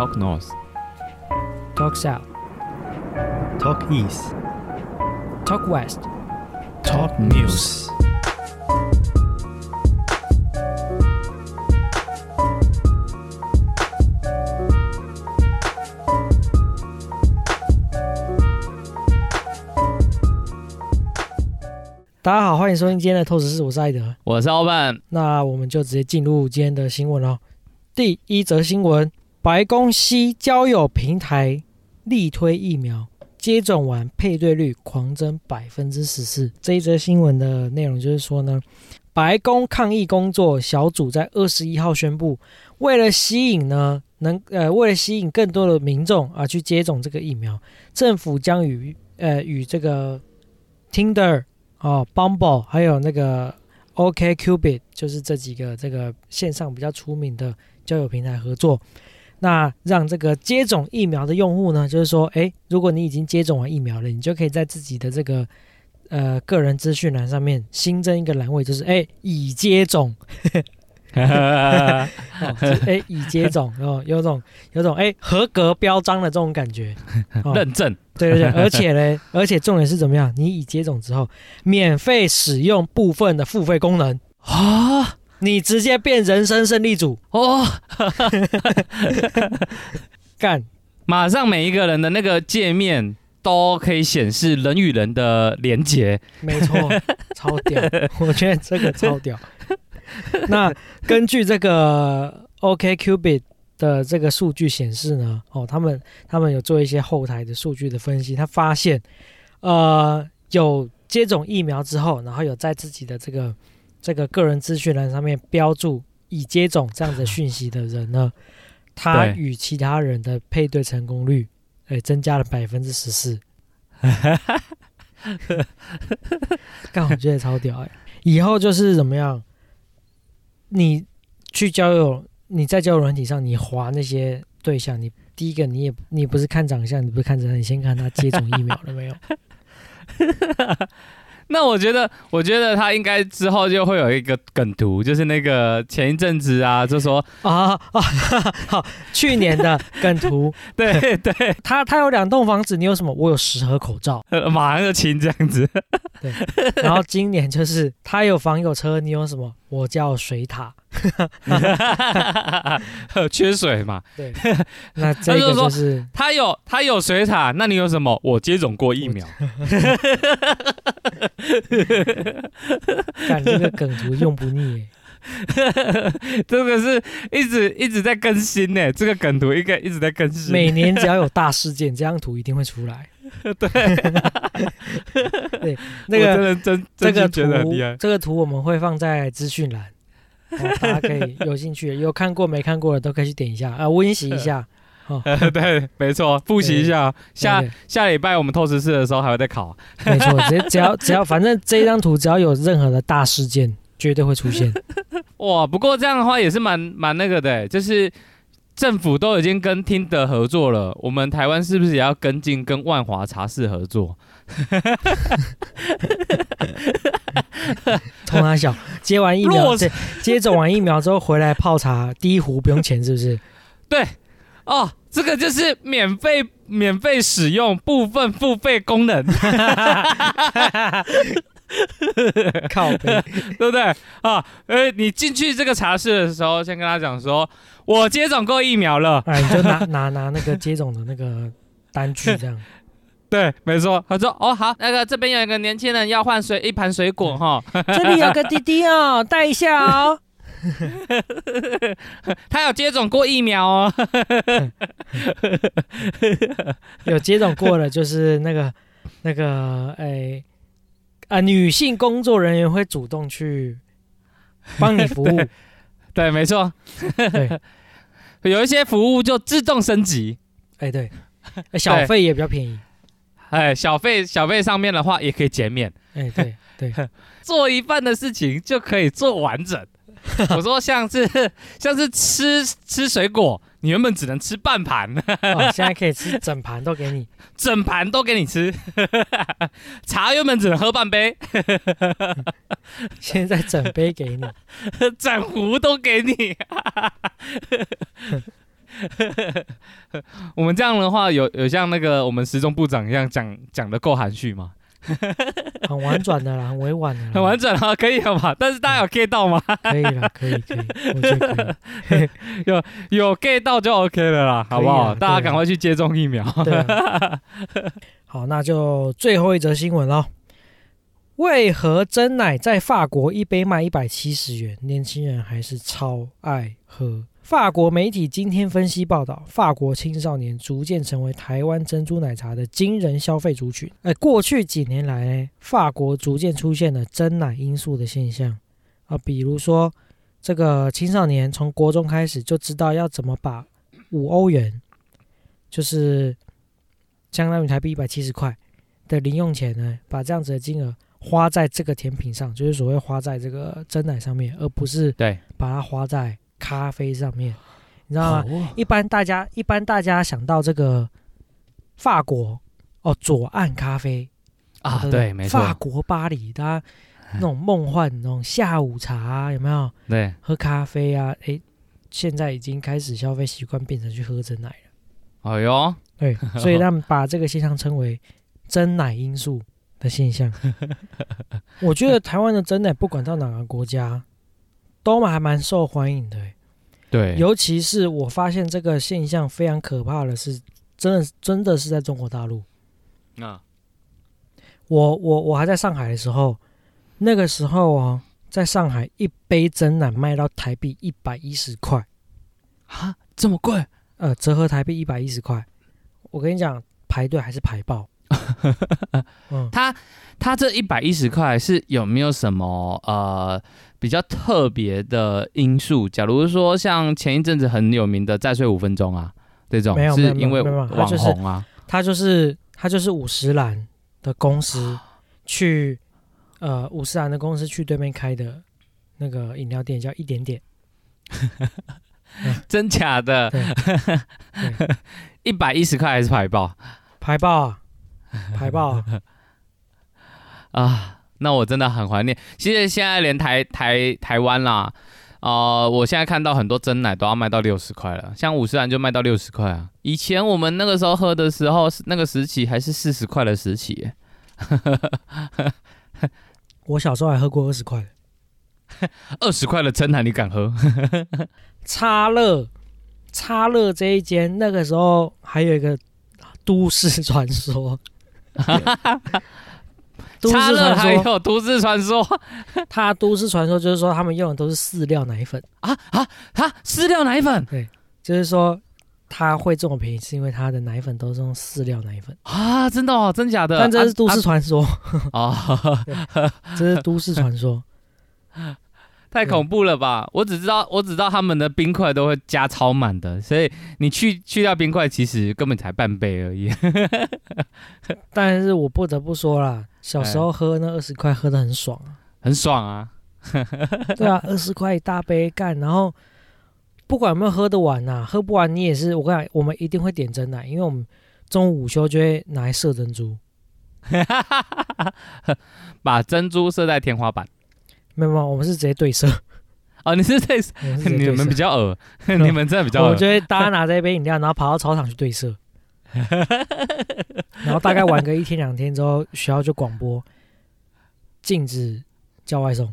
Talk North, Talk South, Talk East, Talk West。Talk News。大家好，欢迎收听今天的透视室，我是艾德。我是老板。那我们就直接进入今天的新闻哦。第一则新闻：白宫西交友平台力推疫苗，接种完配对率狂增百分之十四。这一则新闻的内容就是说呢，白宫抗疫工作小组在二十一号宣布，为了吸引呢能呃为了吸引更多的民众啊去接种这个疫苗，政府将与呃与这个 Tinder 啊 Bumble 还有那个 OK Cupid 就是这几个这个线上比较出名的交友平台合作，那让这个接种疫苗的用户呢，就是说，诶，如果你已经接种完疫苗了，你就可以在自己的这个呃个人资讯栏上面新增一个栏位，就是诶已接种，哦就是诶已接种，哦，有种有种诶合格标章的这种感觉，哦认证，对对对，而且呢，而且重点是怎么样？你已接种之后，免费使用部分的付费功能。啊你直接变人生胜利组，哦，干！马上每一个人的那个界面都可以显示人与人的连接。没错，超屌！我觉得这个超屌。那根据这个 OKQubit 的这个数据显示呢，哦，他们他们有做一些后台的数据的分析，他发现，呃，有接种疫苗之后，然后有在自己的这个这个个人资讯栏上面标注已接种这样子的讯息的人呢，他与其他人的配对成功率，哎，增加了百分之十四。干，我觉得超屌哎、以后就是怎么样？你去交友，你在交友软体上，你划那些对象，你第一个你也你不是看长相，你不是看长相，你先看他接种疫苗了没有？那我觉得，我觉得他应该之后就会有一个梗图，就是那个前一阵子啊，就说啊啊！好，去年的梗图，对对，他他有两栋房子，你有什么？我有十盒口罩。呃马上就亲这样子。对然后今年就是他有房有车，你有什么？我叫水塔。缺水嘛，对，那这个就是他有他有水塔，那你有什么？我接种过疫苗。干这个梗图用不腻耶。这个是一直一直在更新呢，这个梗图应该一直在更新。每年只要有大事件，这张图一定会出来。对 对，那个真的真这个图。这个图我们会放在资讯栏，哦大家可以有兴趣有看过没看过的都可以去点一下啊，温习一下。对，没错，复习一下。下下礼拜我们透视室的时候还会再考。没错，只只要只要反正这张图只要有任何的大事件，绝对会出现。哇，不过这样的话也是蛮蛮那个的，就是政府都已经跟听的合作了，我们台湾是不是也要跟进跟万华茶室合作？冲他小，接完疫苗，接接种完疫苗之后回来泡茶，第一壶不用钱，是不是？对，哦，这个就是免费免费使用部分付费功能，靠背，对不对啊？呃，你进去这个茶室的时候，先跟他讲说，我接种过疫苗了。哎，你就拿 拿拿那个接种的那个单据这样。对，没错。他说，哦，好，那个这边有一个年轻人要换水一盘水果哈，这里有个滴滴哦，带一下哦。他有接种过疫苗哦。有接种过了，就是那个那个哎啊、女性工作人员会主动去帮你服务。对，没错。对，有一些服务就自动升级，哎 对，哎小费也比较便宜。哎，小费小费上面的话也可以减免，哎对对，做一半的事情就可以做完整。我说像是像是吃吃水果，你原本只能吃半盘，哦，现在可以吃整盘都给你。整盘都给你吃。茶原本只能喝半杯，现在整杯给你。整壶都给你。我们这样的话，有有像那个我们时钟部长一样讲讲的够含蓄吗？很婉转的啦，很委婉的啦，很婉转啊，可以了吧？但是大家有 get 到吗？可以了，可以可以，我觉得可以。有 get 到就 OK 了啦，好不好？大家赶快去接种疫苗。好，那就最后一则新闻喽。为何真奶在法国一杯卖一百七十元，年轻人还是超爱喝？法国媒体今天分析报道，法国青少年逐渐成为台湾珍珠奶茶的惊人消费族群。哎，过去几年来呢，法国逐渐出现了真奶因素的现象啊，比如说这个青少年从国中开始就知道要怎么把五欧元，就是相当于台币一百七十块的零用钱呢，把这样子的金额花在这个甜品上，就是所谓花在这个真奶上面，而不是对，把它花在咖啡上面，你知道吗？哦一般大家一般大家想到这个法国哦，左岸咖啡啊，对，没错，法国巴黎，大家那种梦幻那种下午茶、啊、有没有？对，喝咖啡啊，诶，现在已经开始消费习惯变成去喝真奶了。哎呦，对，所以他们把这个现象称为“真奶因素”的现象。我觉得台湾的真奶不管到哪个国家，都还蛮受欢迎的欸。对，尤其是我发现这个现象非常可怕的是，真的真的是在中国大陆。啊，我我我还在上海的时候，那个时候哦，在上海一杯真奶卖到台币一百一十块，啊，这么贵？呃，折合台币一百一十块。我跟你讲，排队还是排爆。嗯，他他这一百一十块是有没有什么呃比较特别的因素？假如说像前一阵子很有名的再睡五分钟啊，这种没有是因为网就是红啊，他就是他就是五十岚的公司去，呃，五十岚的公司去对面开的那个饮料店叫一点点。真假的一百一十块还是排爆排爆啊，排爆啊！啊？那我真的很怀念。其实现在连台台台湾啦，呃，我现在看到很多真奶都要卖到六十块了，像五十兰就卖到六十块啊。以前我们那个时候喝的时候，那个时期还是四十块的时期耶。我小时候还喝过二十块的 二十块的真奶你敢喝？叉乐，叉乐这一间那个时候还有一个都市传说。都市差乐还有都市传说 他都市传说就是说他们用的都是饲料奶粉，啊啊啊！饲料奶粉对就是说他会这么便宜是因为他的奶粉都是用饲料奶粉，啊，真的哦，真假的？但 这是都市传说，啊啊这是都市传说。太恐怖了吧！我只知道，我只知道他们的冰块都会加超满的，所以你去去掉冰块，其实根本才半杯而已。但是我不得不说啦，小时候喝那二十块喝的很爽啊。很爽啊！对啊，二十块一大杯干，然后不管有没有喝得完呐、喝不完你也是，我跟你讲，我们一定会点真奶，因为我们中午午休就会拿来射珍珠。把珍珠射在天花板。没有没有，我们是直接对射，哦，你是对你们比射。较恶，你们真的比较恶我们就会大家拿着一杯饮料，然后跑到操场去对射，然后大概玩个一天两天之后，学校就广播禁止叫外送。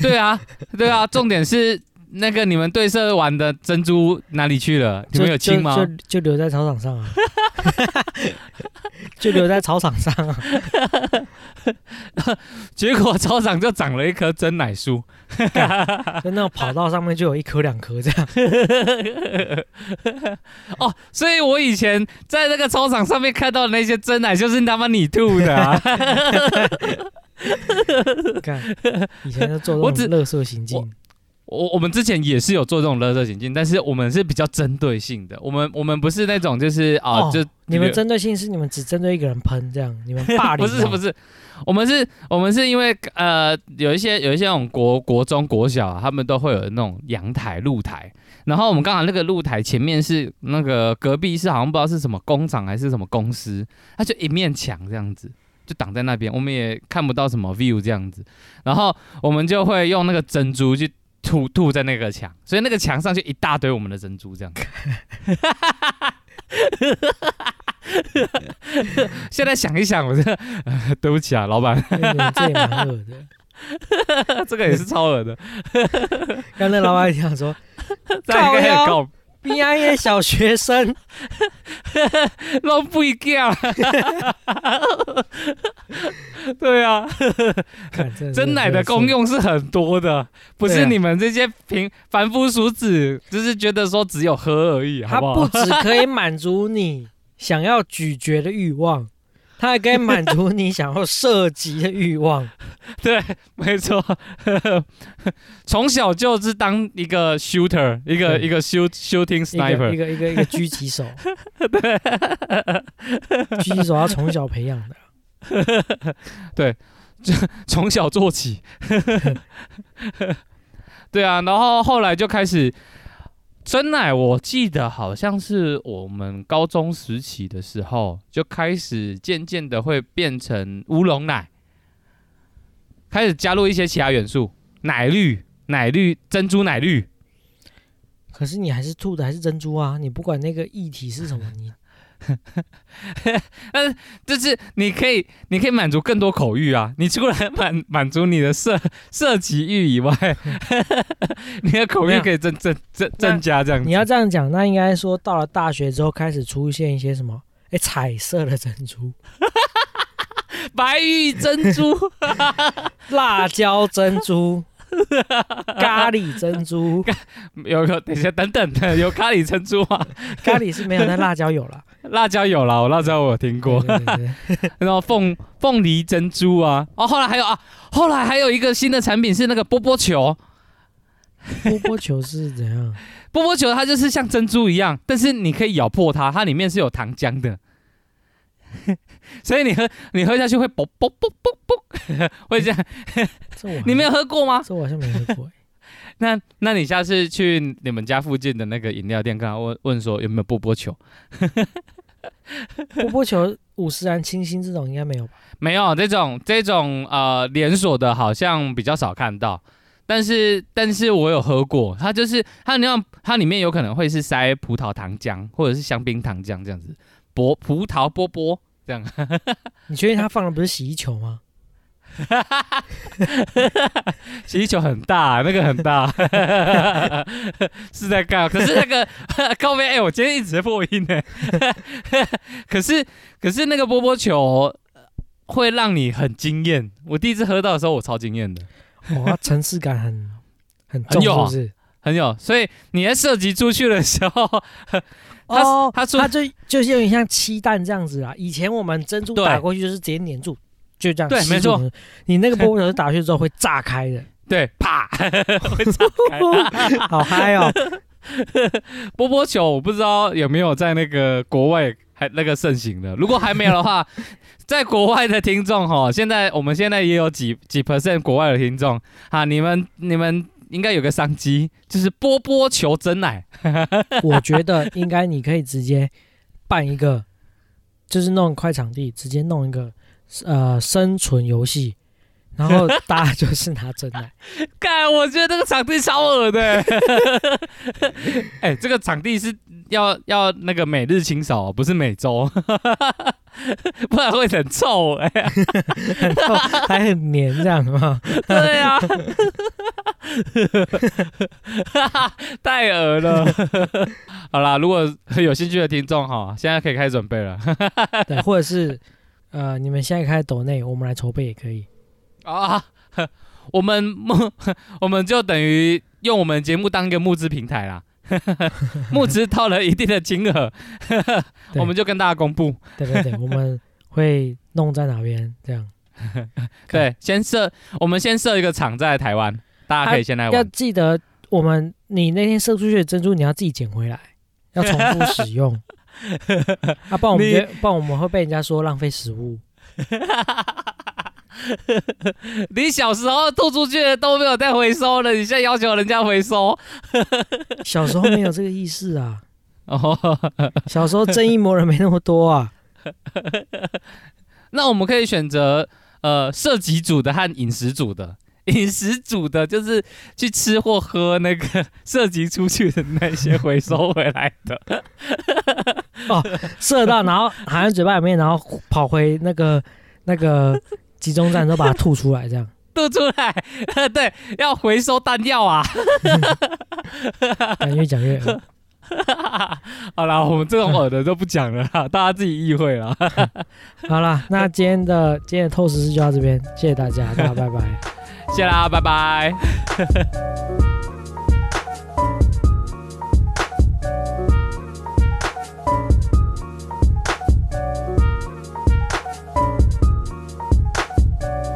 对啊，对啊，重点是那个你们对射玩的珍珠哪里去了？你们有清吗就？就就留在操场上啊，就留在操场上啊。结果操场就长了一棵真奶树。就那种跑道上面就有一颗两颗这样。哦，所以我以前在那个操场上面看到的那些真奶，就是他妈你吐的啊！看以前就做我只这种乐色行径，我我们之前也是有做这种勒索行径，但是我们是比较针对性的，我们我们不是那种就是啊，哦就你们针对性是你们只针对一个人喷这样，你们霸凌啊 不是不是，我们是，我们是因为呃有一些有一些那种国国中国小、啊，他们都会有那种阳台露台，然后我们刚好那个露台前面是那个隔壁是好像不知道是什么工厂还是什么公司，它就一面墙这样子。就挡在那边，我们也看不到什么 view 这样子，然后我们就会用那个珍珠去吐吐在那个墙，所以那个墙上就一大堆我们的珍珠这样。现在想一想，我真的、呃对不起啊，老板，这也蛮恶的。这个也是超恶的，刚才老板想说，这样应该很靠高，边安的小学生，拢不一样。对啊，看真奶的功用是很多的，不是你们这些平凡夫俗子，就是觉得说只有喝而已，它好不好？不只可以满足你想要咀嚼的欲望，它还可以满足你想要射击的欲望。对，没错，从小就是当一个 shooter，一个一个 shoot shooting sniper，一个一个一个狙击手，对，狙击手要从小培养的。对，就从小做起。对啊，然后后来就开始真奶，我记得好像是我们高中时期的时候就开始渐渐的会变成乌龙奶，开始加入一些其他元素，奶绿、奶绿、珍珠奶绿。可是你还是吐的还是珍珠啊！你不管那个液体是什么，你 就是你可以，你可以满足更多口欲啊！你除了满满足你的色色级欲以外，你的口欲可以增 增增增加这样子。你要这样讲，那应该说到了大学之后开始出现一些什么？哎，彩色的珍珠、白玉珍珠，辣椒珍珠、咖喱珍珠，有有，等一下，等等的，有咖喱珍珠啊，咖喱是没有，但辣椒有了。辣椒有了，我辣椒我有听过，对对对对 然后凤凤梨珍珠啊，哦，后来还有啊，后来还有一个新的产品是那个波波球，波波球是怎样？波波球它就是像珍珠一样，但是你可以咬破它，它里面是有糖浆的，所以你喝你喝下去会啵啵啵啵啵，会这样。这我你没有喝过吗？这我好像没喝过。欸那那你下次去你们家附近的那个饮料店，跟他问问说有没有波波球？波波球、五十岚清新这种应该没有吧？没有这种这种呃连锁的，好像比较少看到。但是但是我有喝过，它就是它那样，它里面有可能会是塞葡萄糖浆或者是香槟糖浆这样子，波葡萄波波这样。你确定他放的不是洗衣球吗？洗衣球很大，那个很大，是在干。可是那个 高飞，哎、我今天一直在破音呢。可是可是那个波波球会让你很惊艳。我第一次喝到的时候，我超惊艳的，哇，层次感很很重，很是不是？很有。所以你在射击出去的时候，它哦，它出它就就是有点像鸡蛋这样子啊。以前我们珍珠打过去就是直接粘住，就这样。对没错。你那个 波波球打下去之后会炸开的，对，啪，会炸开。好嗨哦！波波球我不知道有没有在那个国外还那个盛行的，如果还没有的话，在国外的听众哈，现在我们现在也有几几 percent 国外的听众啊，你们你们应该有个商机，就是波波球真奶，我觉得应该你可以直接办一个，就是弄一块场地，直接弄一个呃生存游戏，然后 大家就是拿真奶。干，我觉得这个场地超恶的。哎、这个场地是要要那个每日清扫哦，不是每周，不然会很臭哎、很臭还很黏这样吗？对啊，太恶了。好啦，如果有兴趣的听众哈，现在可以开始准备了对，或者是呃，你们现在开始抖内，我们来筹备也可以。啊。我们募，我们就等于用我们节目当一个募资平台啦。募资到了一定的金额，我们就跟大家公布。对对对，我们会弄在哪边这样。对，先设，我们先设一个场在台湾，大家可以先来玩要。记得，我们你那天射出去的珍珠，你要自己捡回来，要重复使用。啊，不然我们不然我们会被人家说浪费食物。你小时候吐出去的都没有再回收了，你现在要求人家回收？小时候没有这个意识啊，哦，小时候正义魔人没那么多啊。那我们可以选择呃射击组的和饮食组的，饮食组的，就是去吃或喝那个 涉及出去的那些回收回来的。哦射到，然后含在嘴巴里面，然后跑回那个那个集中站，都把它吐出来，这样。吐出来，对，要回收弹药啊！越讲越恶。好啦，我们这种耳的都不讲了啦，大家自己意会了。好了，那今天的今天的透视就到这边，谢谢大家，大家拜拜。谢啦，拜拜。